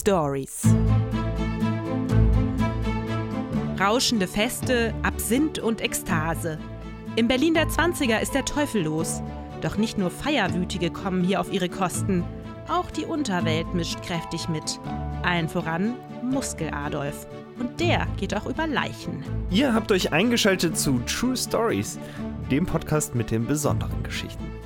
Stories. Rauschende Feste, Absinth und Ekstase. Im Berlin der 20er ist der Teufel los. Doch nicht nur Feierwütige kommen hier auf ihre Kosten. Auch die Unterwelt mischt kräftig mit. Allen voran Muskel-Adolf. Und der geht auch über Leichen. Ihr habt euch eingeschaltet zu True Stories, dem Podcast mit den besonderen Geschichten.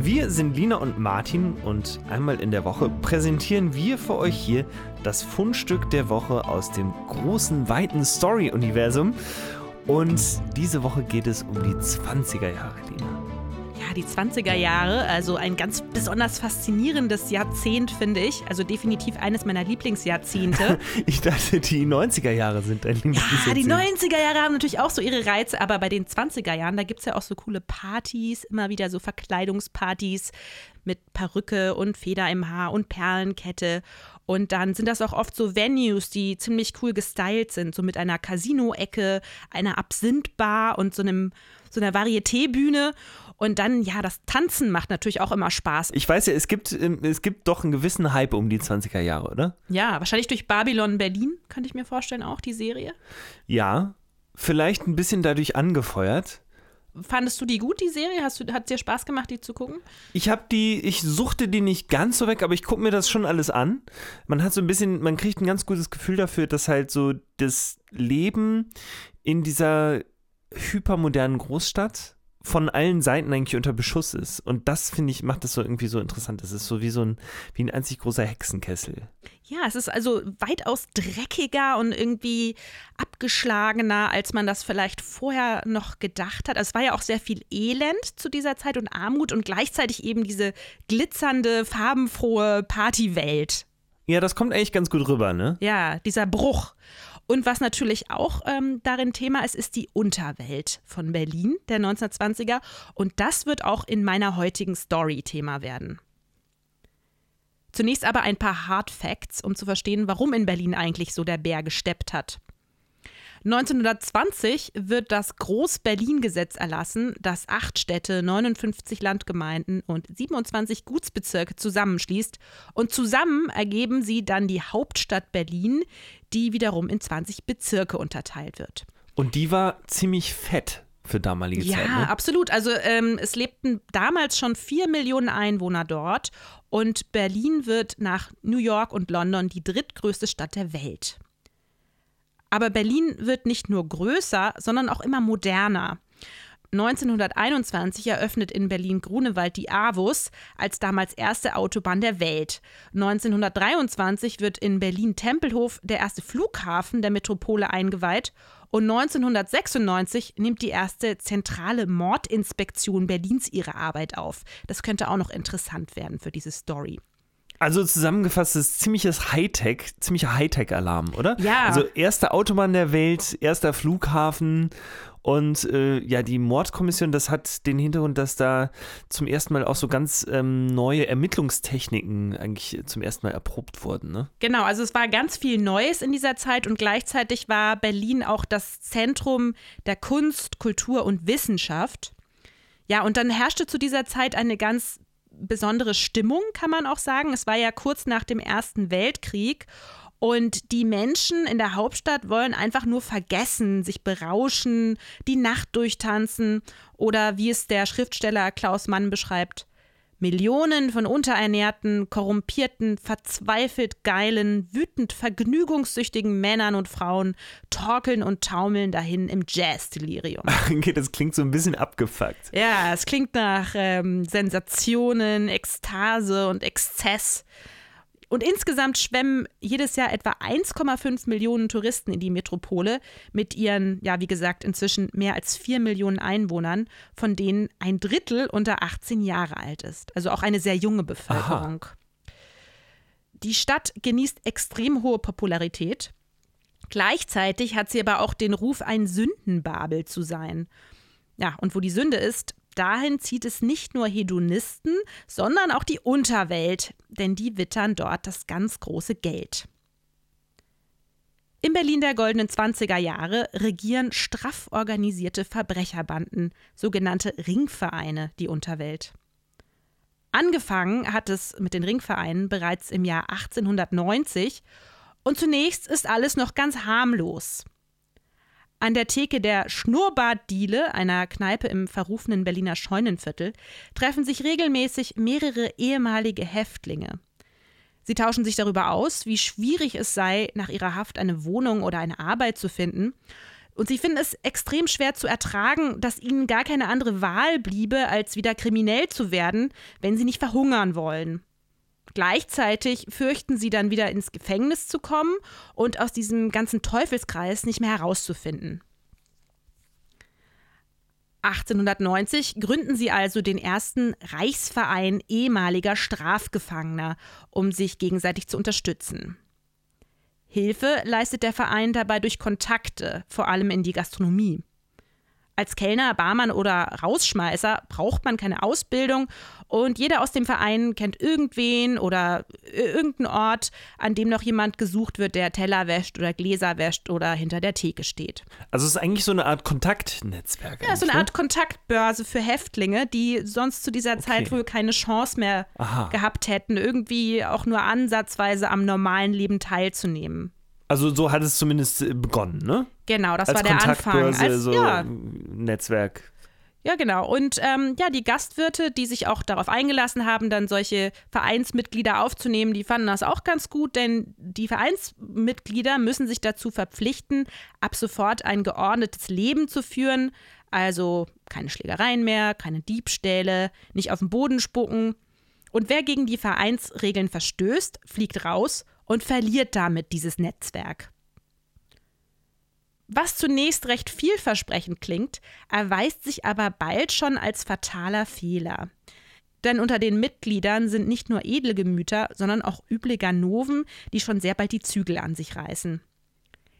Wir sind Lina und Martin und einmal in der Woche präsentieren wir für euch hier das Fundstück der Woche aus dem großen, weiten Story-Universum. Und diese Woche geht es um die 20er Jahre, Lina. Die 20er Jahre, also ein ganz besonders faszinierendes Jahrzehnt, finde ich. Also definitiv eines meiner Lieblingsjahrzehnte. ich dachte, die 90er Jahre sind dein Lieblingsjahrzehnt. Ja, die 90er Jahre haben natürlich auch so ihre Reize, aber bei den 20er Jahren, da gibt es ja auch so coole Partys, immer wieder so Verkleidungspartys mit Perücke und Feder im Haar und Perlenkette. Und dann sind das auch oft so Venues, die ziemlich cool gestylt sind, so mit einer Casino-Ecke, einer Absinthbar und so einem so einer Varieté-Bühne. Und dann, ja, das Tanzen macht natürlich auch immer Spaß. Ich weiß ja, es gibt, ähm, es gibt doch einen gewissen Hype um die 20er Jahre, oder? Ja, wahrscheinlich durch Babylon Berlin, könnte ich mir vorstellen, auch die Serie. Ja, vielleicht ein bisschen dadurch angefeuert. Fandest du die gut, die Serie? Hast du, hat es dir Spaß gemacht, die zu gucken? Ich habe die, ich suchte die nicht ganz so weg, aber ich gucke mir das schon alles an. Man hat so ein bisschen, man kriegt ein ganz gutes Gefühl dafür, dass halt so das Leben in dieser hypermodernen Großstadt von allen Seiten eigentlich unter Beschuss ist. Und das, finde ich, macht das so irgendwie so interessant. Es ist so wie so ein, wie ein einzig großer Hexenkessel. Ja, es ist also weitaus dreckiger und irgendwie abgeschlagener, als man das vielleicht vorher noch gedacht hat. Es war ja auch sehr viel Elend zu dieser Zeit und Armut und gleichzeitig eben diese glitzernde, farbenfrohe Partywelt. Ja, das kommt eigentlich ganz gut rüber, ne? Ja, dieser Bruch. Und was natürlich auch ähm, darin Thema ist, ist die Unterwelt von Berlin der 1920er. Und das wird auch in meiner heutigen Story Thema werden. Zunächst aber ein paar Hard Facts, um zu verstehen, warum in Berlin eigentlich so der Bär gesteppt hat. 1920 wird das Groß-Berlin-Gesetz erlassen, das acht Städte, 59 Landgemeinden und 27 Gutsbezirke zusammenschließt. Und zusammen ergeben sie dann die Hauptstadt Berlin, die wiederum in 20 Bezirke unterteilt wird. Und die war ziemlich fett für damalige ja, Zeit. Ja, ne? absolut. Also ähm, es lebten damals schon vier Millionen Einwohner dort und Berlin wird nach New York und London die drittgrößte Stadt der Welt. Aber Berlin wird nicht nur größer, sondern auch immer moderner. 1921 eröffnet in Berlin-Grunewald die AWUS als damals erste Autobahn der Welt. 1923 wird in Berlin-Tempelhof der erste Flughafen der Metropole eingeweiht. Und 1996 nimmt die erste zentrale Mordinspektion Berlins ihre Arbeit auf. Das könnte auch noch interessant werden für diese Story. Also zusammengefasst ist ziemliches Hightech, ziemlicher Hightech-Alarm, oder? Ja. Also erste Autobahn der Welt, erster Flughafen und äh, ja, die Mordkommission, das hat den Hintergrund, dass da zum ersten Mal auch so ganz ähm, neue Ermittlungstechniken eigentlich zum ersten Mal erprobt wurden. Ne? Genau, also es war ganz viel Neues in dieser Zeit und gleichzeitig war Berlin auch das Zentrum der Kunst, Kultur und Wissenschaft. Ja, und dann herrschte zu dieser Zeit eine ganz besondere Stimmung, kann man auch sagen. Es war ja kurz nach dem Ersten Weltkrieg. Und die Menschen in der Hauptstadt wollen einfach nur vergessen, sich berauschen, die Nacht durchtanzen oder wie es der Schriftsteller Klaus Mann beschreibt, Millionen von unterernährten, korrumpierten, verzweifelt geilen, wütend vergnügungssüchtigen Männern und Frauen torkeln und taumeln dahin im Jazz-Delirium. Okay, das klingt so ein bisschen abgefuckt. Ja, es klingt nach ähm, Sensationen, Ekstase und Exzess. Und insgesamt schwemmen jedes Jahr etwa 1,5 Millionen Touristen in die Metropole mit ihren, ja, wie gesagt, inzwischen mehr als 4 Millionen Einwohnern, von denen ein Drittel unter 18 Jahre alt ist. Also auch eine sehr junge Bevölkerung. Aha. Die Stadt genießt extrem hohe Popularität. Gleichzeitig hat sie aber auch den Ruf, ein Sündenbabel zu sein. Ja, und wo die Sünde ist, dahin zieht es nicht nur Hedonisten, sondern auch die Unterwelt, denn die wittern dort das ganz große Geld. In Berlin der goldenen 20er Jahre regieren straff organisierte Verbrecherbanden, sogenannte Ringvereine, die Unterwelt. Angefangen hat es mit den Ringvereinen bereits im Jahr 1890 und zunächst ist alles noch ganz harmlos. An der Theke der Schnurrbartdiele, einer Kneipe im verrufenen Berliner Scheunenviertel, treffen sich regelmäßig mehrere ehemalige Häftlinge. Sie tauschen sich darüber aus, wie schwierig es sei, nach ihrer Haft eine Wohnung oder eine Arbeit zu finden. Und sie finden es extrem schwer zu ertragen, dass ihnen gar keine andere Wahl bliebe, als wieder kriminell zu werden, wenn sie nicht verhungern wollen. Gleichzeitig fürchten sie dann wieder ins Gefängnis zu kommen und aus diesem ganzen Teufelskreis nicht mehr herauszufinden. 1890 gründen sie also den ersten Reichsverein ehemaliger Strafgefangener, um sich gegenseitig zu unterstützen. Hilfe leistet der Verein dabei durch Kontakte, vor allem in die Gastronomie. Als Kellner, Barmann oder Rausschmeißer braucht man keine Ausbildung und jeder aus dem Verein kennt irgendwen oder irgendeinen Ort, an dem noch jemand gesucht wird, der Teller wäscht oder Gläser wäscht oder hinter der Theke steht. Also es ist eigentlich so eine Art Kontaktnetzwerk. Ja, so eine ne? Art Kontaktbörse für Häftlinge, die sonst zu dieser Zeit wohl keine Chance mehr Aha. gehabt hätten, irgendwie auch nur ansatzweise am normalen Leben teilzunehmen. Also so hat es zumindest äh, begonnen, ne? Genau, das Als war der Anfang. Als, so ja, Netzwerk. Ja, genau. Und ähm, ja, die Gastwirte, die sich auch darauf eingelassen haben, dann solche Vereinsmitglieder aufzunehmen, die fanden das auch ganz gut, denn die Vereinsmitglieder müssen sich dazu verpflichten, ab sofort ein geordnetes Leben zu führen. Also keine Schlägereien mehr, keine Diebstähle, nicht auf den Boden spucken. Und wer gegen die Vereinsregeln verstößt, fliegt raus und verliert damit dieses Netzwerk. Was zunächst recht vielversprechend klingt, erweist sich aber bald schon als fataler Fehler. Denn unter den Mitgliedern sind nicht nur edle Gemüter, sondern auch üble Ganoven, die schon sehr bald die Zügel an sich reißen.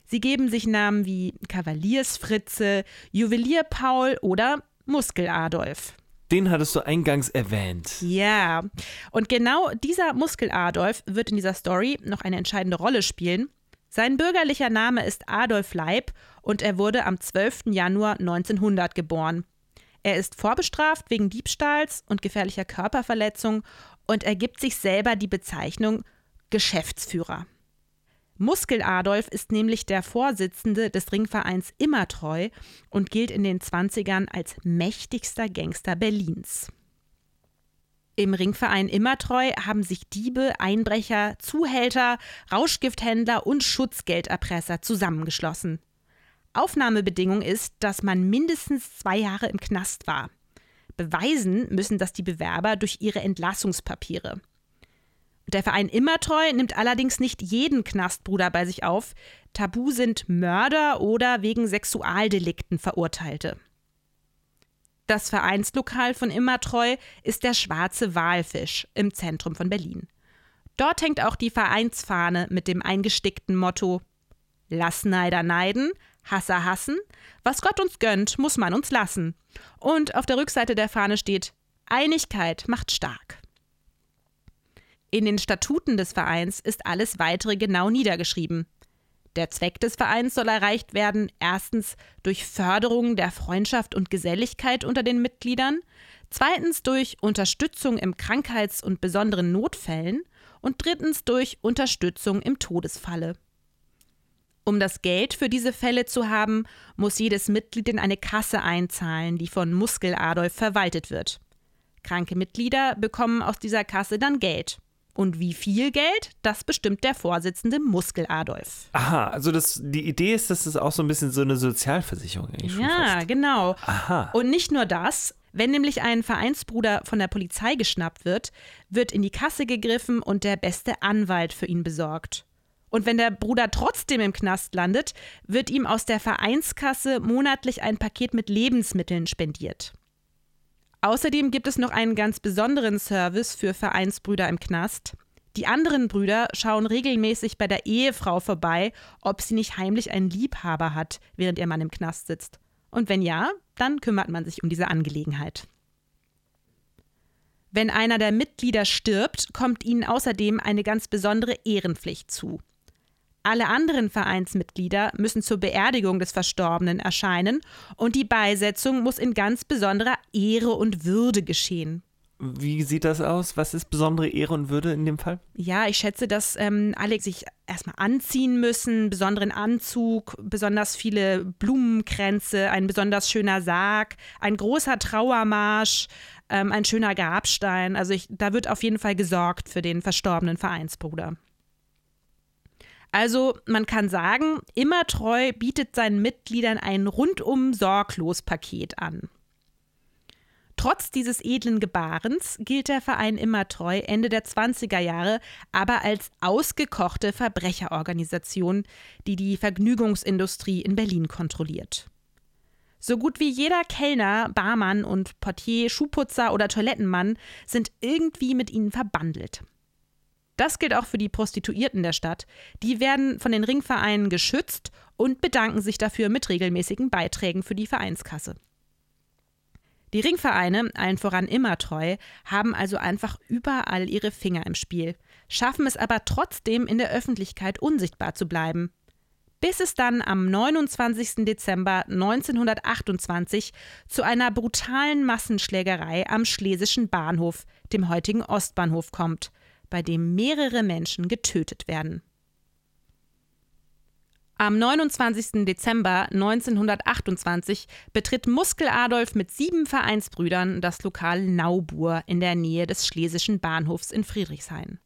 Sie geben sich Namen wie Kavaliersfritze, Juwelier Paul oder Muskel Adolf. Den hattest du eingangs erwähnt. Ja, und genau dieser Muskel Adolf wird in dieser Story noch eine entscheidende Rolle spielen. Sein bürgerlicher Name ist Adolf Leib und er wurde am 12. Januar 1900 geboren. Er ist vorbestraft wegen Diebstahls und gefährlicher Körperverletzung und er gibt sich selber die Bezeichnung Geschäftsführer. Muskel Adolf ist nämlich der Vorsitzende des Ringvereins Immertreu und gilt in den 20ern als mächtigster Gangster Berlins. Im Ringverein Immertreu haben sich Diebe, Einbrecher, Zuhälter, Rauschgifthändler und Schutzgelderpresser zusammengeschlossen. Aufnahmebedingung ist, dass man mindestens zwei Jahre im Knast war. Beweisen müssen das die Bewerber durch ihre Entlassungspapiere. Der Verein Immertreu nimmt allerdings nicht jeden Knastbruder bei sich auf. Tabu sind Mörder oder wegen Sexualdelikten Verurteilte. Das Vereinslokal von Immertreu ist der Schwarze Walfisch im Zentrum von Berlin. Dort hängt auch die Vereinsfahne mit dem eingestickten Motto Lass Neider neiden, Hasser hassen, was Gott uns gönnt, muss man uns lassen. Und auf der Rückseite der Fahne steht Einigkeit macht stark. In den Statuten des Vereins ist alles weitere genau niedergeschrieben. Der Zweck des Vereins soll erreicht werden, erstens durch Förderung der Freundschaft und Geselligkeit unter den Mitgliedern, zweitens durch Unterstützung im Krankheits- und besonderen Notfällen und drittens durch Unterstützung im Todesfalle. Um das Geld für diese Fälle zu haben, muss jedes Mitglied in eine Kasse einzahlen, die von Muskel Adolf verwaltet wird. Kranke Mitglieder bekommen aus dieser Kasse dann Geld. Und wie viel Geld, das bestimmt der Vorsitzende Muskel Adolf. Aha, also das, die Idee ist, dass das auch so ein bisschen so eine Sozialversicherung eigentlich schon Ja, fast. genau. Aha. Und nicht nur das, wenn nämlich ein Vereinsbruder von der Polizei geschnappt wird, wird in die Kasse gegriffen und der beste Anwalt für ihn besorgt. Und wenn der Bruder trotzdem im Knast landet, wird ihm aus der Vereinskasse monatlich ein Paket mit Lebensmitteln spendiert. Außerdem gibt es noch einen ganz besonderen Service für Vereinsbrüder im Knast. Die anderen Brüder schauen regelmäßig bei der Ehefrau vorbei, ob sie nicht heimlich einen Liebhaber hat, während ihr Mann im Knast sitzt. Und wenn ja, dann kümmert man sich um diese Angelegenheit. Wenn einer der Mitglieder stirbt, kommt ihnen außerdem eine ganz besondere Ehrenpflicht zu. Alle anderen Vereinsmitglieder müssen zur Beerdigung des Verstorbenen erscheinen und die Beisetzung muss in ganz besonderer Ehre und Würde geschehen. Wie sieht das aus? Was ist besondere Ehre und Würde in dem Fall? Ja, ich schätze, dass ähm, alle sich erstmal anziehen müssen, besonderen Anzug, besonders viele Blumenkränze, ein besonders schöner Sarg, ein großer Trauermarsch, ähm, ein schöner Grabstein. Also ich, da wird auf jeden Fall gesorgt für den verstorbenen Vereinsbruder. Also man kann sagen, immer treu bietet seinen Mitgliedern ein rundum sorglos Paket an. Trotz dieses edlen Gebarens gilt der Verein Immertreu Ende der 20er Jahre aber als ausgekochte Verbrecherorganisation, die die Vergnügungsindustrie in Berlin kontrolliert. So gut wie jeder Kellner, Barmann und Portier, Schuhputzer oder Toilettenmann sind irgendwie mit ihnen verbandelt. Das gilt auch für die Prostituierten der Stadt. Die werden von den Ringvereinen geschützt und bedanken sich dafür mit regelmäßigen Beiträgen für die Vereinskasse. Die Ringvereine, allen voran immer treu, haben also einfach überall ihre Finger im Spiel, schaffen es aber trotzdem in der Öffentlichkeit unsichtbar zu bleiben. Bis es dann am 29. Dezember 1928 zu einer brutalen Massenschlägerei am Schlesischen Bahnhof, dem heutigen Ostbahnhof, kommt, bei dem mehrere Menschen getötet werden. Am 29. Dezember 1928 betritt Muskel Adolf mit sieben Vereinsbrüdern das Lokal Naubur in der Nähe des Schlesischen Bahnhofs in Friedrichshain.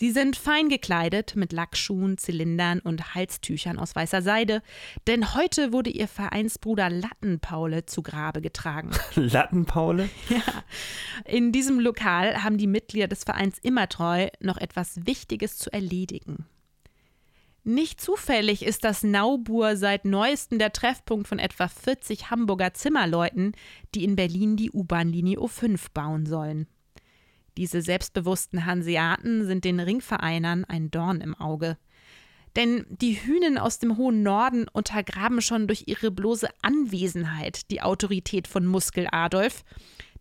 Sie sind fein gekleidet mit Lackschuhen, Zylindern und Halstüchern aus weißer Seide, denn heute wurde ihr Vereinsbruder Lattenpaule zu Grabe getragen. Lattenpaule? Ja. In diesem Lokal haben die Mitglieder des Vereins Immertreu noch etwas Wichtiges zu erledigen. Nicht zufällig ist das Naubur seit neuestem der Treffpunkt von etwa 40 Hamburger Zimmerleuten, die in Berlin die U-Bahn-Linie O5 bauen sollen. Diese selbstbewussten Hanseaten sind den Ringvereinern ein Dorn im Auge. Denn die Hühnen aus dem hohen Norden untergraben schon durch ihre bloße Anwesenheit die Autorität von Muskel Adolf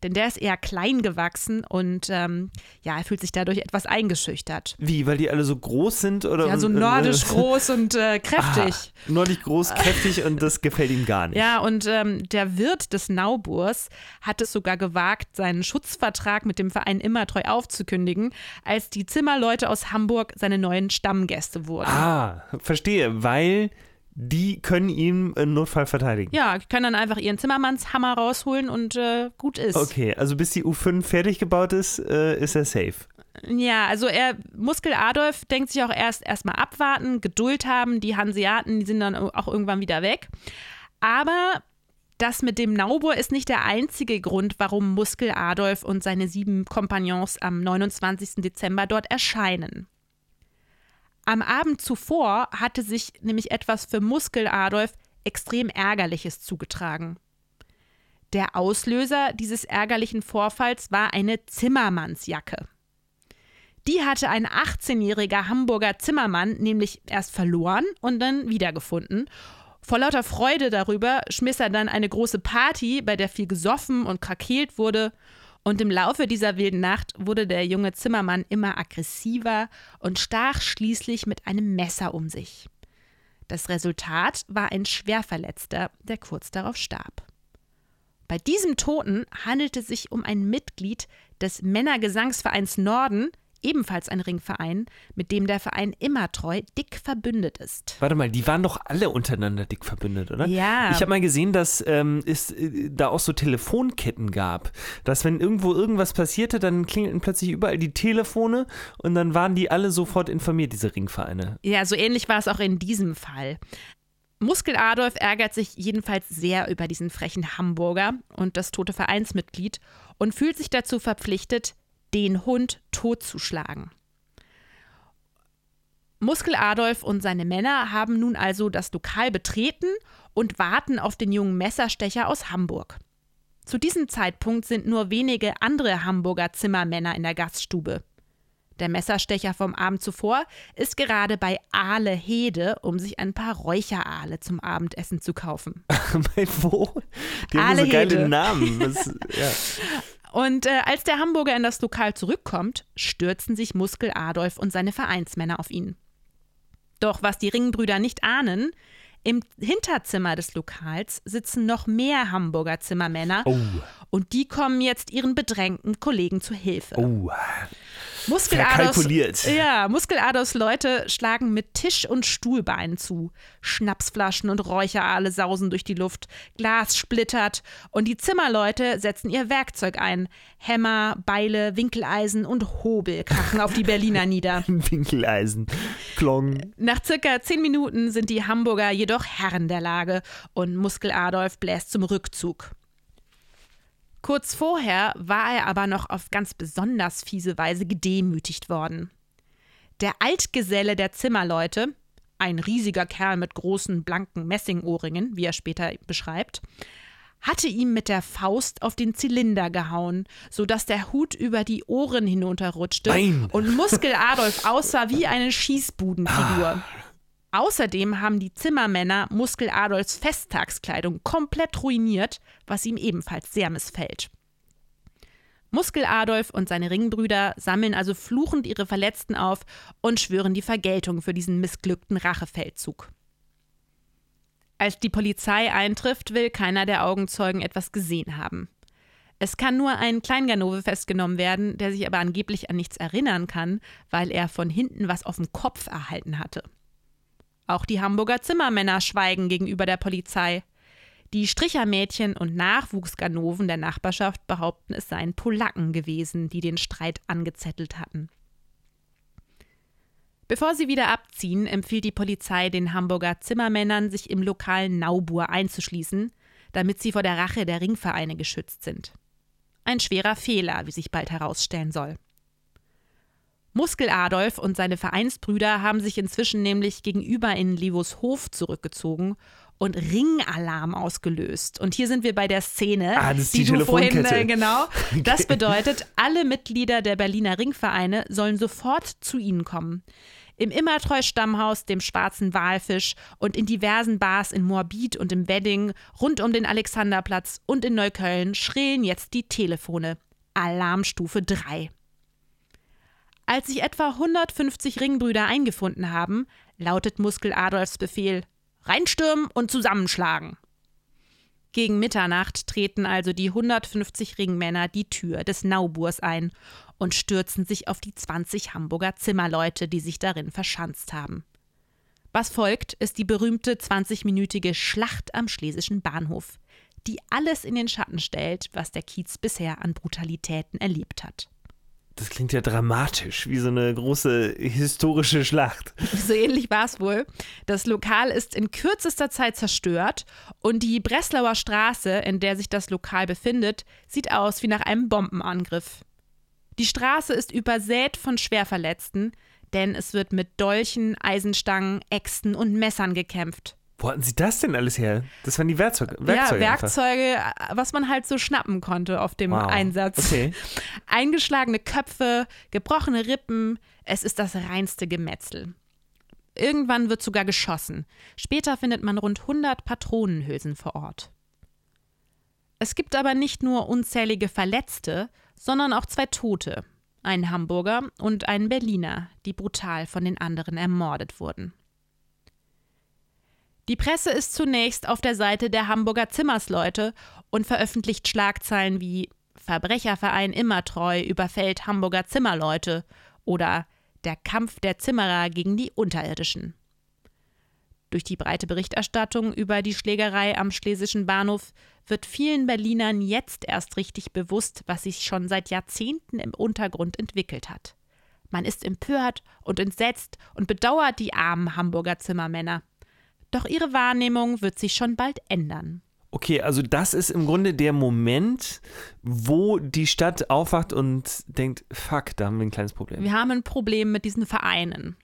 denn der ist eher klein gewachsen und ähm, ja, er fühlt sich dadurch etwas eingeschüchtert. Wie, weil die alle so groß sind? Oder ja, so nordisch äh, groß und äh, kräftig. Ah, nordisch groß, kräftig und das gefällt ihm gar nicht. Ja, und ähm, der Wirt des Nauburs hat es sogar gewagt, seinen Schutzvertrag mit dem Verein Immertreu aufzukündigen, als die Zimmerleute aus Hamburg seine neuen Stammgäste wurden. Ah, verstehe, weil die können ihn im Notfall verteidigen. Ja, können dann einfach ihren Zimmermannshammer rausholen und äh, gut ist. Okay, also bis die U5 fertig gebaut ist, äh, ist er safe. Ja, also er, Muskel Adolf denkt sich auch erst erstmal abwarten, Geduld haben. Die Hanseaten, die sind dann auch irgendwann wieder weg. Aber das mit dem Naubur ist nicht der einzige Grund, warum Muskel Adolf und seine sieben Kompagnons am 29. Dezember dort erscheinen. Am Abend zuvor hatte sich nämlich etwas für Muskel Adolf extrem Ärgerliches zugetragen. Der Auslöser dieses ärgerlichen Vorfalls war eine Zimmermannsjacke. Die hatte ein 18-jähriger Hamburger Zimmermann nämlich erst verloren und dann wiedergefunden. Vor lauter Freude darüber schmiss er dann eine große Party, bei der viel gesoffen und krakeelt wurde und im Laufe dieser wilden Nacht wurde der junge Zimmermann immer aggressiver und stach schließlich mit einem Messer um sich. Das Resultat war ein Schwerverletzter, der kurz darauf starb. Bei diesem Toten handelte es sich um ein Mitglied des Männergesangsvereins Norden, ebenfalls ein Ringverein, mit dem der Verein immer treu dick verbündet ist. Warte mal, die waren doch alle untereinander dick verbündet, oder? Ja. Ich habe mal gesehen, dass ähm, es äh, da auch so Telefonketten gab, dass wenn irgendwo irgendwas passierte, dann klingelten plötzlich überall die Telefone und dann waren die alle sofort informiert, diese Ringvereine. Ja, so ähnlich war es auch in diesem Fall. Muskel Adolf ärgert sich jedenfalls sehr über diesen frechen Hamburger und das tote Vereinsmitglied und fühlt sich dazu verpflichtet, den Hund totzuschlagen. Muskel Adolf und seine Männer haben nun also das Lokal betreten und warten auf den jungen Messerstecher aus Hamburg. Zu diesem Zeitpunkt sind nur wenige andere Hamburger Zimmermänner in der Gaststube. Der Messerstecher vom Abend zuvor ist gerade bei Aale Hede, um sich ein paar Räucheraale zum Abendessen zu kaufen. bei wo? Die haben so geile Namen. Das, ja. Und äh, als der Hamburger in das Lokal zurückkommt, stürzen sich Muskel Adolf und seine Vereinsmänner auf ihn. Doch was die Ringbrüder nicht ahnen, Im Hinterzimmer des Lokals sitzen noch mehr Hamburger Zimmermänner Oh. Und die kommen jetzt ihren bedrängten Kollegen zu Hilfe. Oh. Muskeladers, ja, Muskeladers Leute schlagen mit Tisch- und Stuhlbeinen zu. Schnapsflaschen und Räucherale sausen durch die Luft, Glas splittert und die Zimmerleute setzen ihr Werkzeug ein. Hämmer, Beile, Winkeleisen und Hobel krachen auf die Berliner nieder. Winkeleisen. Klong. Nach circa zehn Minuten sind die Hamburger jedoch Herren der Lage und Muskel Adolf bläst zum Rückzug. Kurz vorher war er aber noch auf ganz besonders fiese Weise gedemütigt worden. Der Altgeselle der Zimmerleute, ein riesiger Kerl mit großen blanken Messingohrringen, wie er später beschreibt, hatte ihm mit der Faust auf den Zylinder gehauen, sodass der Hut über die Ohren hinunterrutschte Nein. und Muskel Adolf aussah wie eine Schießbudenfigur. Außerdem haben die Zimmermänner Muskel Adolfs Festtagskleidung komplett ruiniert, was ihm ebenfalls sehr missfällt. Muskel Adolf und seine Ringbrüder sammeln also fluchend ihre Verletzten auf und schwören die Vergeltung für diesen missglückten Rachefeldzug. Als die Polizei eintrifft, will keiner der Augenzeugen etwas gesehen haben. Es kann nur ein Kleinganove festgenommen werden, der sich aber angeblich an nichts erinnern kann, weil er von hinten was auf dem Kopf erhalten hatte. Auch die Hamburger Zimmermänner schweigen gegenüber der Polizei. Die Strichermädchen und Nachwuchsganoven der Nachbarschaft behaupten, es seien Polacken gewesen, die den Streit angezettelt hatten. Bevor sie wieder abziehen, empfiehlt die Polizei den Hamburger Zimmermännern, sich im lokalen Naubur einzuschließen, damit sie vor der Rache der Ringvereine geschützt sind. Ein schwerer Fehler, wie sich bald herausstellen soll. Muskel Adolf und seine Vereinsbrüder haben sich inzwischen nämlich gegenüber in Livos Hof zurückgezogen und Ringalarm ausgelöst. Und hier sind wir bei der Szene, Ah, das ist die, die du vorhin, äh, genau. Das bedeutet, alle Mitglieder der Berliner Ringvereine sollen sofort zu ihnen kommen. Im Immertreu-Stammhaus, dem Schwarzen Walfisch und in diversen Bars in Moabit und im Wedding, rund um den Alexanderplatz und in Neukölln schrillen jetzt die Telefone. Alarmstufe 3. Als sich etwa 150 Ringbrüder eingefunden haben, lautet Muskel Adolfs Befehl: Reinstürmen und zusammenschlagen. Gegen Mitternacht treten also die 150 Ringmänner die Tür des Nauburs ein und stürzen sich auf die 20 Hamburger Zimmerleute, die sich darin verschanzt haben. Was folgt, ist die berühmte 20-minütige Schlacht am Schlesischen Bahnhof, die alles in den Schatten stellt, was der Kiez bisher an Brutalitäten erlebt hat. Das klingt ja dramatisch, wie so eine große historische Schlacht. So ähnlich war es wohl. Das Lokal ist in kürzester Zeit zerstört und die Breslauer Straße, in der sich das Lokal befindet, sieht aus wie nach einem Bombenangriff. Die Straße ist übersät von Schwerverletzten, denn es wird mit Dolchen, Eisenstangen, Äxten und Messern gekämpft. Wo hatten sie das denn alles her? Das waren die Werkzeug Werkzeuge. ja, einfach. Werkzeuge, was man halt so schnappen konnte auf dem Wow. Einsatz. Okay. Eingeschlagene Köpfe, gebrochene Rippen, es ist das reinste Gemetzel. Irgendwann wird sogar geschossen. Später findet man rund 100 Patronenhülsen vor Ort. Es gibt aber nicht nur unzählige Verletzte, sondern auch zwei Tote, einen Hamburger und einen Berliner, die brutal von den anderen ermordet wurden. Die Presse ist zunächst auf der Seite der Hamburger Zimmersleute und veröffentlicht Schlagzeilen wie Verbrecherverein Immertreu überfällt Hamburger Zimmerleute oder Der Kampf der Zimmerer gegen die Unterirdischen. Durch die breite Berichterstattung über die Schlägerei am Schlesischen Bahnhof wird vielen Berlinern jetzt erst richtig bewusst, was sich schon seit Jahrzehnten im Untergrund entwickelt hat. Man ist empört und entsetzt und bedauert die armen Hamburger Zimmermänner. Doch ihre Wahrnehmung wird sich schon bald ändern. Okay, also das ist im Grunde der Moment, wo die Stadt aufwacht und denkt, fuck, da haben wir ein kleines Problem. Wir haben ein Problem mit diesen Vereinen.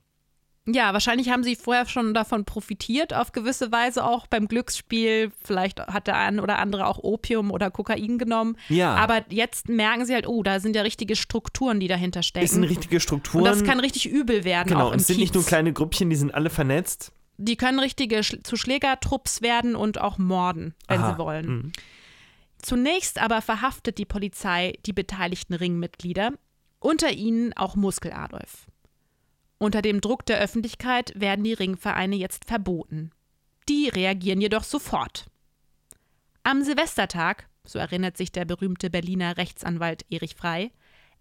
Ja, wahrscheinlich haben sie vorher schon davon profitiert, auf gewisse Weise auch beim Glücksspiel. Vielleicht hat der ein oder andere auch Opium oder Kokain genommen. Ja. Aber jetzt merken sie halt, oh, da sind ja richtige Strukturen, die dahinter stecken. Es sind richtige Strukturen. Und das kann richtig übel werden. genau, auch im es sind nicht Kiez. nur kleine Grüppchen, die sind alle vernetzt. Die können richtige Sch zu Schlägertrupps werden und auch morden, wenn Aha, sie wollen. mhm. Zunächst aber verhaftet die Polizei die beteiligten Ringmitglieder, unter ihnen auch Muskel Adolf. Unter dem Druck der Öffentlichkeit werden die Ringvereine jetzt verboten. Die reagieren jedoch sofort. Am Silvestertag, so erinnert sich der berühmte Berliner Rechtsanwalt Erich Frei,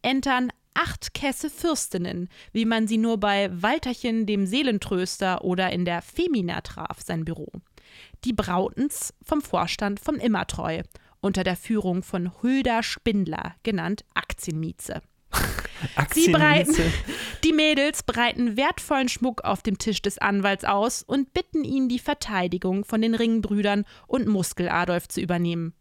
entern acht Kässe Fürstinnen, wie man sie nur bei Walterchen dem Seelentröster oder in der Femina traf, sein Büro. Die Brautens vom Vorstand von Immertreu, unter der Führung von Hulda Spindler, genannt Aktienmieze. Sie breiten, die Mädels breiten wertvollen Schmuck auf dem Tisch des Anwalts aus und bitten ihn, die Verteidigung von den Ringbrüdern und Muskel-Adolf zu übernehmen.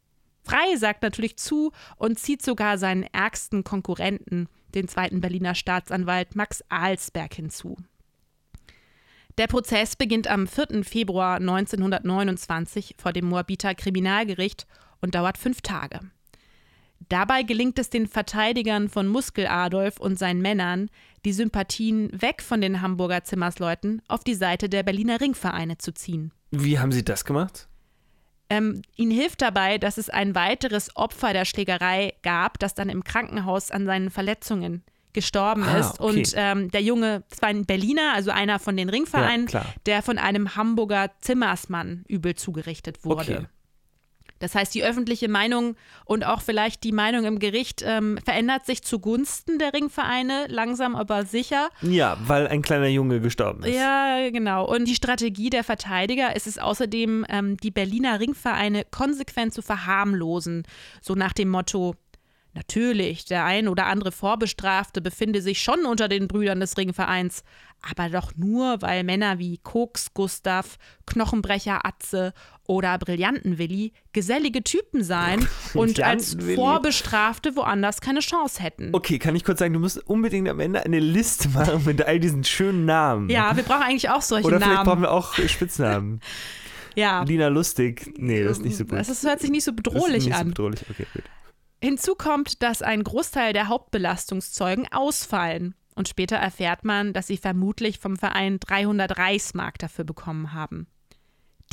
Frei sagt natürlich zu und zieht sogar seinen ärgsten Konkurrenten, den zweiten Berliner Staatsanwalt Max Alsberg, hinzu. Der Prozess beginnt am 4. Februar 1929 vor dem Moabiter Kriminalgericht und dauert fünf Tage. Dabei gelingt es den Verteidigern von Muskel Adolf und seinen Männern, die Sympathien weg von den Hamburger Zimmersleuten auf die Seite der Berliner Ringvereine zu ziehen. Wie haben sie das gemacht? Ähm, ihnen hilft dabei, dass es ein weiteres Opfer der Schlägerei gab, das dann im Krankenhaus an seinen Verletzungen gestorben Ah, ist. okay. Und ähm, der Junge, das war ein Berliner, also einer von den Ringvereinen, Ja, der von einem Hamburger Zimmersmann übel zugerichtet wurde. Okay. Das heißt, die öffentliche Meinung und auch vielleicht die Meinung im Gericht ähm, verändert sich zugunsten der Ringvereine, langsam aber sicher. Ja, weil ein kleiner Junge gestorben ist. Ja, genau. Und die Strategie der Verteidiger ist es außerdem, ähm, die Berliner Ringvereine konsequent zu verharmlosen. So nach dem Motto: Natürlich, der ein oder andere Vorbestrafte befinde sich schon unter den Brüdern des Ringvereins, aber doch nur, weil Männer wie Koks Gustav, Knochenbrecher Atze oder Brillantenwilli gesellige Typen seien und als. Vorbestrafte woanders keine Chance hätten. Okay, kann ich kurz sagen, du musst unbedingt am Ende eine Liste machen mit all diesen schönen Namen. Ja, wir brauchen eigentlich auch solche Oder vielleicht Namen. brauchen wir auch Spitznamen. ja. Lina Lustig. Nee, das ist nicht so gut. Das hört sich nicht so Das ist bedrohlich nicht So an. bedrohlich. Okay, gut. Hinzu kommt, dass ein Großteil der Hauptbelastungszeugen ausfallen. Und später erfährt man, dass sie vermutlich vom Verein 300 Reichsmark dafür bekommen haben.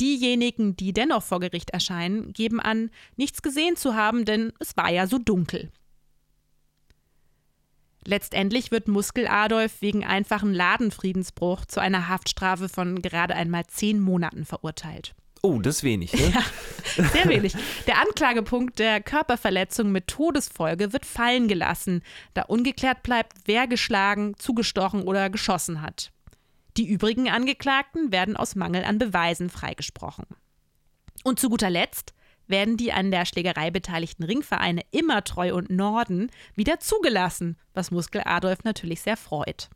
Diejenigen, die dennoch vor Gericht erscheinen, geben an, nichts gesehen zu haben, denn es war ja so dunkel. Letztendlich wird Muskel Adolf wegen einfachen Ladenfriedensbruch zu einer Haftstrafe von gerade einmal zehn Monaten verurteilt. Oh, das ist wenig, ne? Sehr wenig. Der Anklagepunkt der Körperverletzung mit Todesfolge wird fallen gelassen, da ungeklärt bleibt, wer geschlagen, zugestochen oder geschossen hat. Die übrigen Angeklagten werden aus Mangel an Beweisen freigesprochen. Und zu guter Letzt werden die an der Schlägerei beteiligten Ringvereine Immertreu und Norden wieder zugelassen, was Muskel Adolf natürlich sehr freut.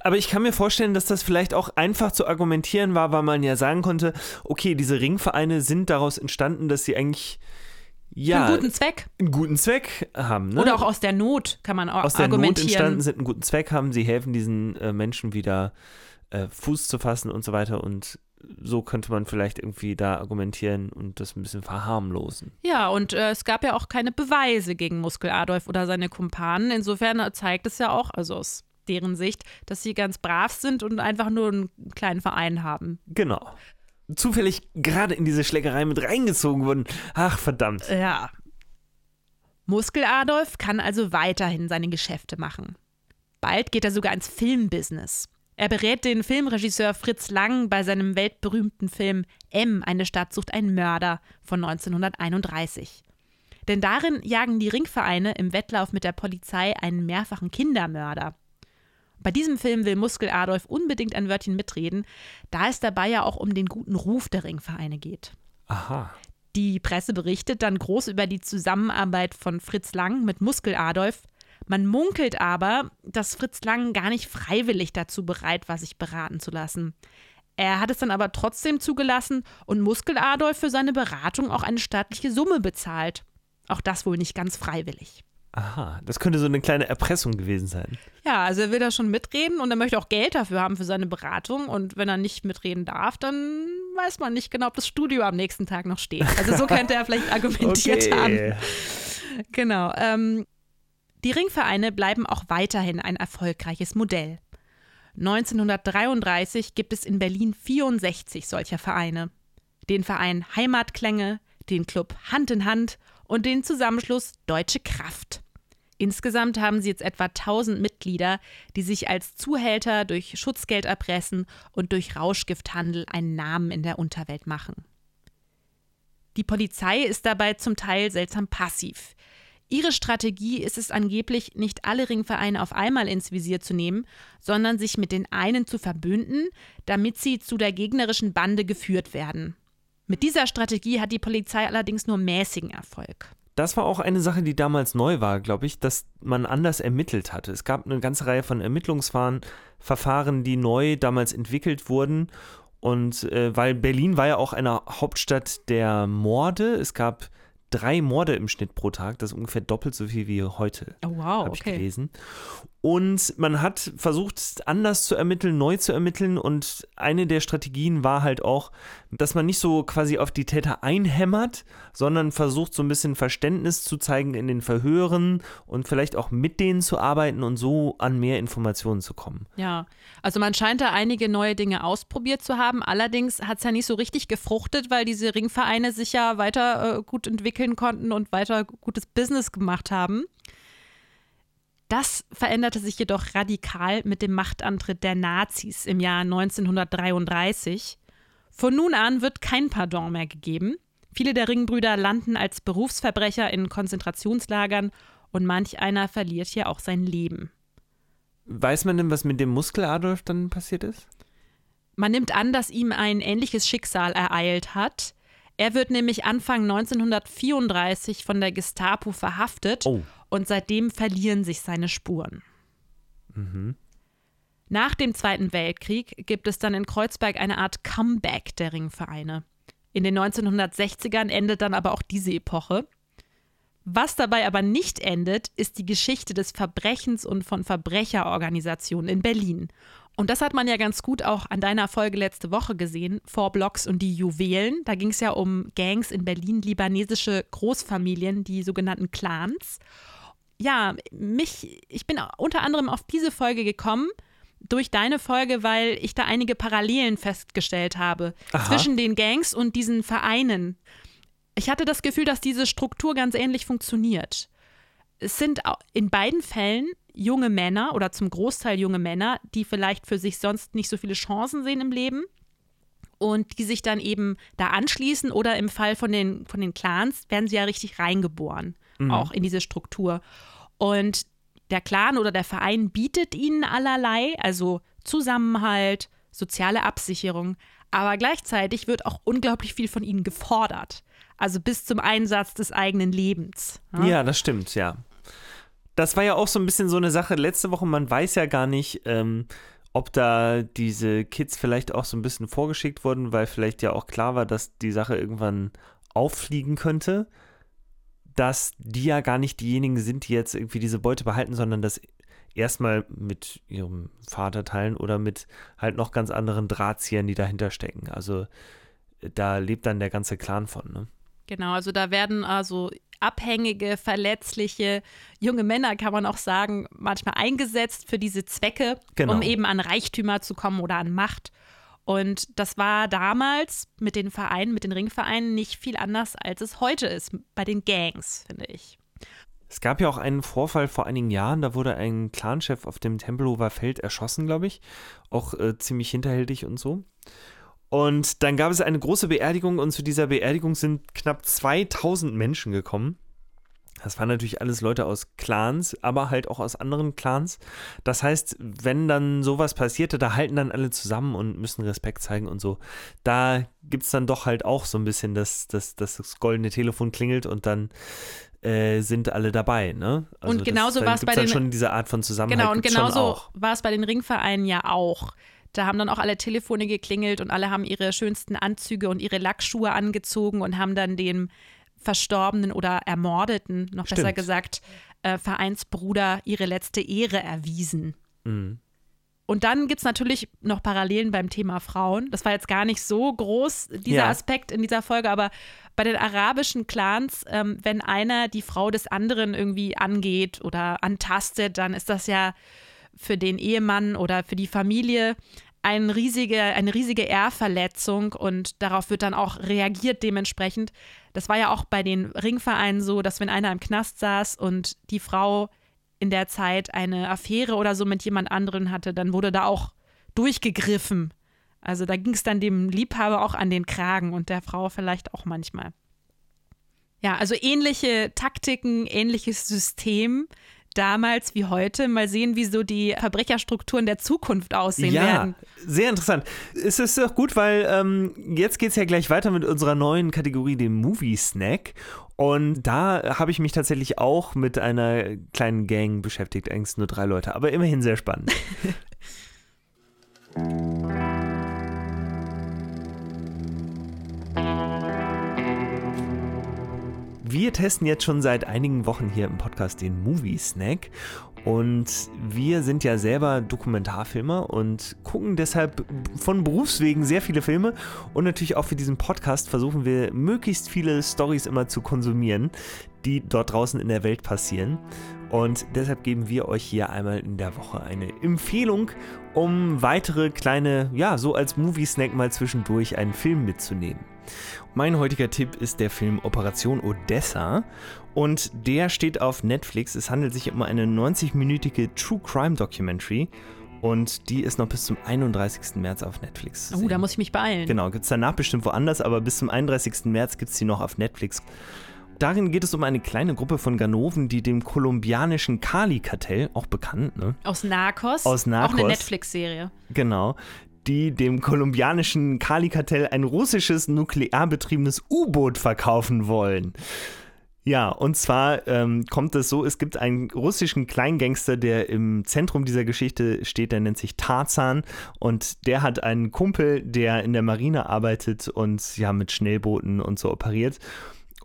Aber ich kann mir vorstellen, dass das vielleicht auch einfach zu argumentieren war, weil man ja sagen konnte, okay, diese Ringvereine sind daraus entstanden, dass sie eigentlich ja, einen guten Zweck. einen guten Zweck haben. Ne? Oder auch aus der Not kann man auch aus der Not argumentieren. entstanden sind, einen guten Zweck haben, sie helfen diesen äh, Menschen wieder äh, Fuß zu fassen und so weiter und so könnte man vielleicht irgendwie da argumentieren und das ein bisschen verharmlosen. Ja, und äh, es gab ja auch keine Beweise gegen Muskel Adolf oder seine Kumpanen. Insofern äh, zeigt es ja auch, also aus deren Sicht, dass sie ganz brav sind und einfach nur einen kleinen Verein haben. Genau. Zufällig gerade in diese Schlägerei mit reingezogen wurden. Ach, verdammt. Ja. Muskel Adolf kann also weiterhin seine Geschäfte machen. Bald geht er sogar ins Filmbusiness. Er berät den Filmregisseur Fritz Lang bei seinem weltberühmten Film M, eine Stadt sucht einen Mörder von 1931. Denn darin jagen die Ringvereine im Wettlauf mit der Polizei einen mehrfachen Kindermörder. Bei diesem Film will Muskel Adolf unbedingt ein Wörtchen mitreden, da es dabei ja auch um den guten Ruf der Ringvereine geht. Aha. Die Presse berichtet dann groß über die Zusammenarbeit von Fritz Lang mit Muskel Adolf. Man munkelt aber, dass Fritz Lang gar nicht freiwillig dazu bereit war, sich beraten zu lassen. Er hat es dann aber trotzdem zugelassen und Muskel Adolf für seine Beratung auch eine staatliche Summe bezahlt. Auch das wohl nicht ganz freiwillig. Aha. Das könnte so eine kleine Erpressung gewesen sein. Ja, also er will da schon mitreden und er möchte auch Geld dafür haben für seine Beratung. Und wenn er nicht mitreden darf, dann weiß man nicht genau, ob das Studio am nächsten Tag noch steht. Also so könnte er vielleicht argumentiert haben. Genau. Ähm, die Ringvereine bleiben auch weiterhin ein erfolgreiches Modell. 1933 gibt es in Berlin 64 solcher Vereine. Den Verein Heimatklänge, den Club Hand in Hand und den Zusammenschluss Deutsche Kraft. Insgesamt haben sie jetzt etwa 1000 Mitglieder, die sich als Zuhälter durch Schutzgeld erpressen und durch Rauschgifthandel einen Namen in der Unterwelt machen. Die Polizei ist dabei zum Teil seltsam passiv. Ihre Strategie ist es angeblich, nicht alle Ringvereine auf einmal ins Visier zu nehmen, sondern sich mit den einen zu verbünden, damit sie zu der gegnerischen Bande geführt werden. Mit dieser Strategie hat die Polizei allerdings nur mäßigen Erfolg. Das war auch eine Sache, die damals neu war, glaube ich, dass man anders ermittelt hatte. Es gab eine ganze Reihe von Ermittlungsverfahren, die neu damals entwickelt wurden. Und äh, weil Berlin war ja auch eine Hauptstadt der Morde, es gab drei Morde im Schnitt pro Tag. Das ist ungefähr doppelt so viel wie heute. Oh, wow. Habe ich okay. gelesen. Und man hat versucht, anders zu ermitteln, neu zu ermitteln. Und eine der Strategien war halt auch, dass man nicht so quasi auf die Täter einhämmert, sondern versucht, so ein bisschen Verständnis zu zeigen in den Verhören und vielleicht auch mit denen zu arbeiten und so an mehr Informationen zu kommen. Ja, also man scheint da einige neue Dinge ausprobiert zu haben. Allerdings hat es ja nicht so richtig gefruchtet, weil diese Ringvereine sich ja weiter äh, gut entwickeln konnten und weiter gutes Business gemacht haben. Das veränderte sich jedoch radikal mit dem Machtantritt der Nazis im Jahr 1933. Von nun an wird kein Pardon mehr gegeben. Viele der Ringbrüder landen als Berufsverbrecher in Konzentrationslagern und manch einer verliert hier auch sein Leben. Weiß man denn, was mit dem Muskel Adolf dann passiert ist? Man nimmt an, dass ihm ein ähnliches Schicksal ereilt hat. Er wird nämlich Anfang 1934 von der Gestapo verhaftet Oh. Und seitdem verlieren sich seine Spuren. Mhm. Nach dem Zweiten Weltkrieg gibt es dann in Kreuzberg eine Art Comeback der Ringvereine. In den 1960ern endet dann aber auch diese Epoche. Was dabei aber nicht endet, ist die Geschichte des Verbrechens und von Verbrecherorganisationen in Berlin. Und das hat man ja ganz gut auch an deiner Folge letzte Woche gesehen, Four Blocks und die Juwelen. Da ging es ja um Gangs in Berlin, libanesische Großfamilien, die sogenannten Clans. Ja, mich, ich bin unter anderem auf diese Folge gekommen durch deine Folge, weil ich da einige Parallelen festgestellt habe Aha. zwischen den Gangs und diesen Vereinen. Ich hatte das Gefühl, dass diese Struktur ganz ähnlich funktioniert. Es sind in beiden Fällen junge Männer oder zum Großteil junge Männer, die vielleicht für sich sonst nicht so viele Chancen sehen im Leben und die sich dann eben da anschließen oder im Fall von den, von den Clans werden sie ja richtig reingeboren, auch in diese Struktur. Und der Clan oder der Verein bietet ihnen allerlei, also Zusammenhalt, soziale Absicherung, aber gleichzeitig wird auch unglaublich viel von ihnen gefordert. Also bis zum Einsatz des eigenen Lebens. Ja, das stimmt, ja. Das war ja auch so ein bisschen so eine Sache letzte Woche. Man weiß ja gar nicht, ähm, ob da diese Kids vielleicht auch so ein bisschen vorgeschickt wurden, weil vielleicht ja auch klar war, dass die Sache irgendwann auffliegen könnte. Dass die ja gar nicht diejenigen sind, die jetzt irgendwie diese Beute behalten, sondern das erstmal mit ihrem Vater teilen oder mit halt noch ganz anderen Drahtziehern, die dahinter stecken. Also da lebt dann der ganze Clan von, ne? Genau, also da werden also abhängige, verletzliche junge Männer, kann man auch sagen, manchmal eingesetzt für diese Zwecke, Genau. um eben an Reichtümer zu kommen oder an Macht. Und das war damals mit den Vereinen, mit den Ringvereinen nicht viel anders, als es heute ist, bei den Gangs, finde ich. Es gab ja auch einen Vorfall vor einigen Jahren, da wurde ein Clanchef auf dem Tempelhofer Feld erschossen, glaube ich. Auch äh, ziemlich hinterhältig und so. Und dann gab es eine große Beerdigung und zu dieser Beerdigung sind knapp 2000 Menschen gekommen. Das waren natürlich alles Leute aus Clans, aber halt auch aus anderen Clans. Das heißt, wenn dann sowas passierte, da halten dann alle zusammen und müssen Respekt zeigen und so. Da gibt es dann doch halt auch so ein bisschen, dass, dass, dass das goldene Telefon klingelt und dann äh, sind alle dabei. Ne? Und genauso war's gibt's bei den- schon diese Art von Zusammenhalt. Genau, und genauso war es bei den Ringvereinen ja auch. Da haben dann auch alle Telefone geklingelt und alle haben ihre schönsten Anzüge und ihre Lackschuhe angezogen und haben dann dem Verstorbenen oder Ermordeten, noch besser Stimmt. gesagt, äh, Vereinsbruder ihre letzte Ehre erwiesen. Mhm. Und dann gibt es natürlich noch Parallelen beim Thema Frauen. Das war jetzt gar nicht so groß, dieser Ja. Aspekt in dieser Folge, aber bei den arabischen Clans, ähm, wenn einer die Frau des anderen irgendwie angeht oder antastet, dann ist das ja für den Ehemann oder für die Familie ein riesige, eine riesige Ehrverletzung und darauf wird dann auch reagiert dementsprechend. Das war ja auch bei den Ringvereinen so, dass wenn einer im Knast saß und die Frau in der Zeit eine Affäre oder so mit jemand anderen hatte, dann wurde da auch durchgegriffen. Also da ging es dann dem Liebhaber auch an den Kragen und der Frau vielleicht auch manchmal. Ja, also ähnliche Taktiken, ähnliches System damals wie heute. Mal sehen, wie so die Verbrecherstrukturen der Zukunft aussehen ja, werden. Sehr interessant. Es ist doch gut, weil ähm, jetzt geht es ja gleich weiter mit unserer neuen Kategorie, dem Movie Snack. Und da habe ich mich tatsächlich auch mit einer kleinen Gang beschäftigt. Eigentlich nur drei Leute, aber immerhin sehr spannend. Wir testen jetzt schon seit einigen Wochen hier im Podcast den Movie Snack und wir sind ja selber Dokumentarfilmer und gucken deshalb von Berufswegen sehr viele Filme und natürlich auch für diesen Podcast versuchen wir möglichst viele Stories immer zu konsumieren, die dort draußen in der Welt passieren. Und deshalb geben wir euch hier einmal in der Woche eine Empfehlung, um weitere kleine, ja, so als Movie-Snack mal zwischendurch einen Film mitzunehmen. Mein heutiger Tipp ist der Film Operation Odessa und der steht auf Netflix. Es handelt sich um eine 90-minütige True Crime Documentary und die ist noch bis zum 31. März auf Netflix. Oh, da muss ich mich beeilen. Genau, gibt es danach bestimmt woanders, aber bis zum 31. März gibt es die noch auf Netflix. Darin geht es um eine kleine Gruppe von Ganoven, die dem kolumbianischen Kali-Kartell, auch bekannt, ne? Aus Narcos. Aus Narcos. Auch eine Netflix-Serie. Genau. Die dem kolumbianischen Kali-Kartell ein russisches nuklearbetriebenes U-Boot verkaufen wollen. Ja, und zwar ähm, kommt es so, es gibt einen russischen Kleingangster, der im Zentrum dieser Geschichte steht, der nennt sich Tarzan und der hat einen Kumpel, der in der Marine arbeitet und ja mit Schnellbooten und so operiert.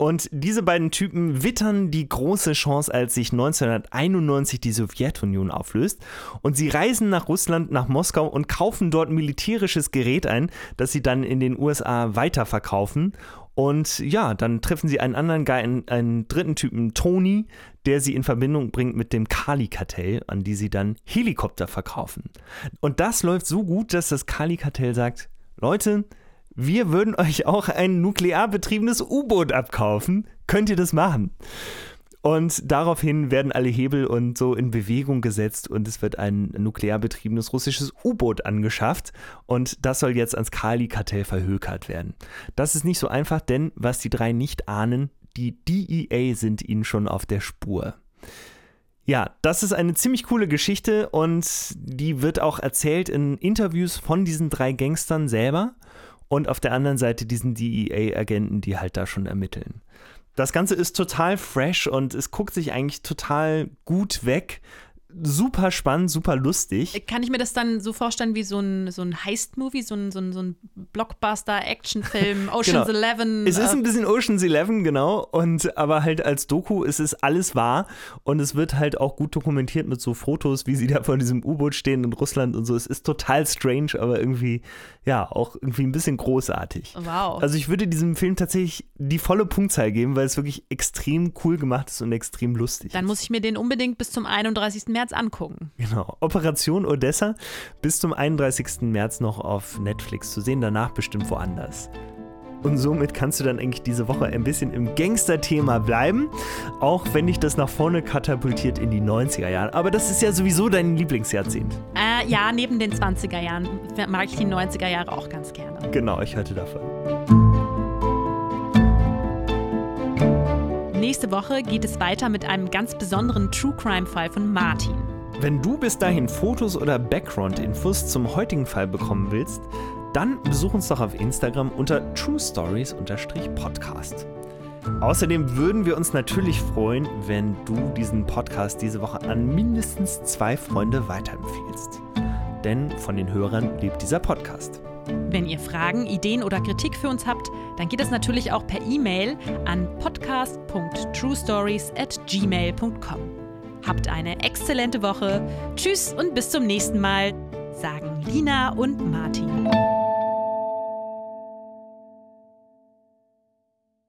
Und diese beiden Typen wittern die große Chance, als sich 1991 die Sowjetunion auflöst. Und sie reisen nach Russland, nach Moskau und kaufen dort militärisches Gerät ein, das sie dann in den USA weiterverkaufen. Und ja, dann treffen sie einen anderen Guy, einen, einen dritten Typen, Tony, der sie in Verbindung bringt mit dem Kali-Kartell, an die sie dann Helikopter verkaufen. Und das läuft so gut, dass das Kali-Kartell sagt, Leute, wir würden euch auch ein nuklearbetriebenes U-Boot abkaufen. Könnt ihr das machen? Und daraufhin werden alle Hebel und so in Bewegung gesetzt und es wird ein nuklearbetriebenes russisches U-Boot angeschafft und das soll jetzt ans Kali-Kartell verhökert werden. Das ist nicht so einfach, denn was die drei nicht ahnen, die DEA sind ihnen schon auf der Spur. Ja, das ist eine ziemlich coole Geschichte und die wird auch erzählt in Interviews von diesen drei Gangstern selber und auf der anderen Seite diesen DEA-Agenten, die halt da schon ermitteln. Das Ganze ist total fresh und es guckt sich eigentlich total gut weg super spannend, super lustig. Kann ich mir das dann so vorstellen wie so ein, so ein Heist-Movie, so ein, so ein, so ein Blockbuster-Action-Film, Ocean's genau. Eleven? Es ist äh, ein bisschen Ocean's Eleven, genau, und aber halt als Doku ist es alles wahr und es wird halt auch gut dokumentiert mit so Fotos, wie sie da vor diesem U-Boot stehen in Russland und so. Es ist total strange, aber irgendwie, ja, auch irgendwie ein bisschen großartig. Wow. Also ich würde diesem Film tatsächlich die volle Punktzahl geben, weil es wirklich extrem cool gemacht ist und extrem lustig. Dann muss ich mir den unbedingt bis zum 31. März März angucken. Genau. Operation Odessa bis zum 31. März noch auf Netflix zu sehen, danach bestimmt woanders. Und somit kannst du dann eigentlich diese Woche ein bisschen im Gangster-Thema bleiben, auch wenn dich das nach vorne katapultiert in die 90er Jahre. Aber das ist ja sowieso dein Lieblingsjahrzehnt. Äh, ja, neben den 20er Jahren mag ich die 90er Jahre auch ganz gerne. Genau, ich halte davon. Nächste Woche geht es weiter mit einem ganz besonderen True Crime-Fall von Martin. Wenn du bis dahin Fotos oder Background-Infos zum heutigen Fall bekommen willst, dann besuch uns doch auf Instagram unter truestories-podcast. Außerdem würden wir uns natürlich freuen, wenn du diesen Podcast diese Woche an mindestens zwei Freunde weiterempfiehlst. Denn von den Hörern lebt dieser Podcast. Wenn ihr Fragen, Ideen oder Kritik für uns habt, dann geht es natürlich auch per E-Mail an podcast.truestories@gmail.com. Habt eine exzellente Woche. Tschüss und bis zum nächsten Mal, sagen Lina und Martin.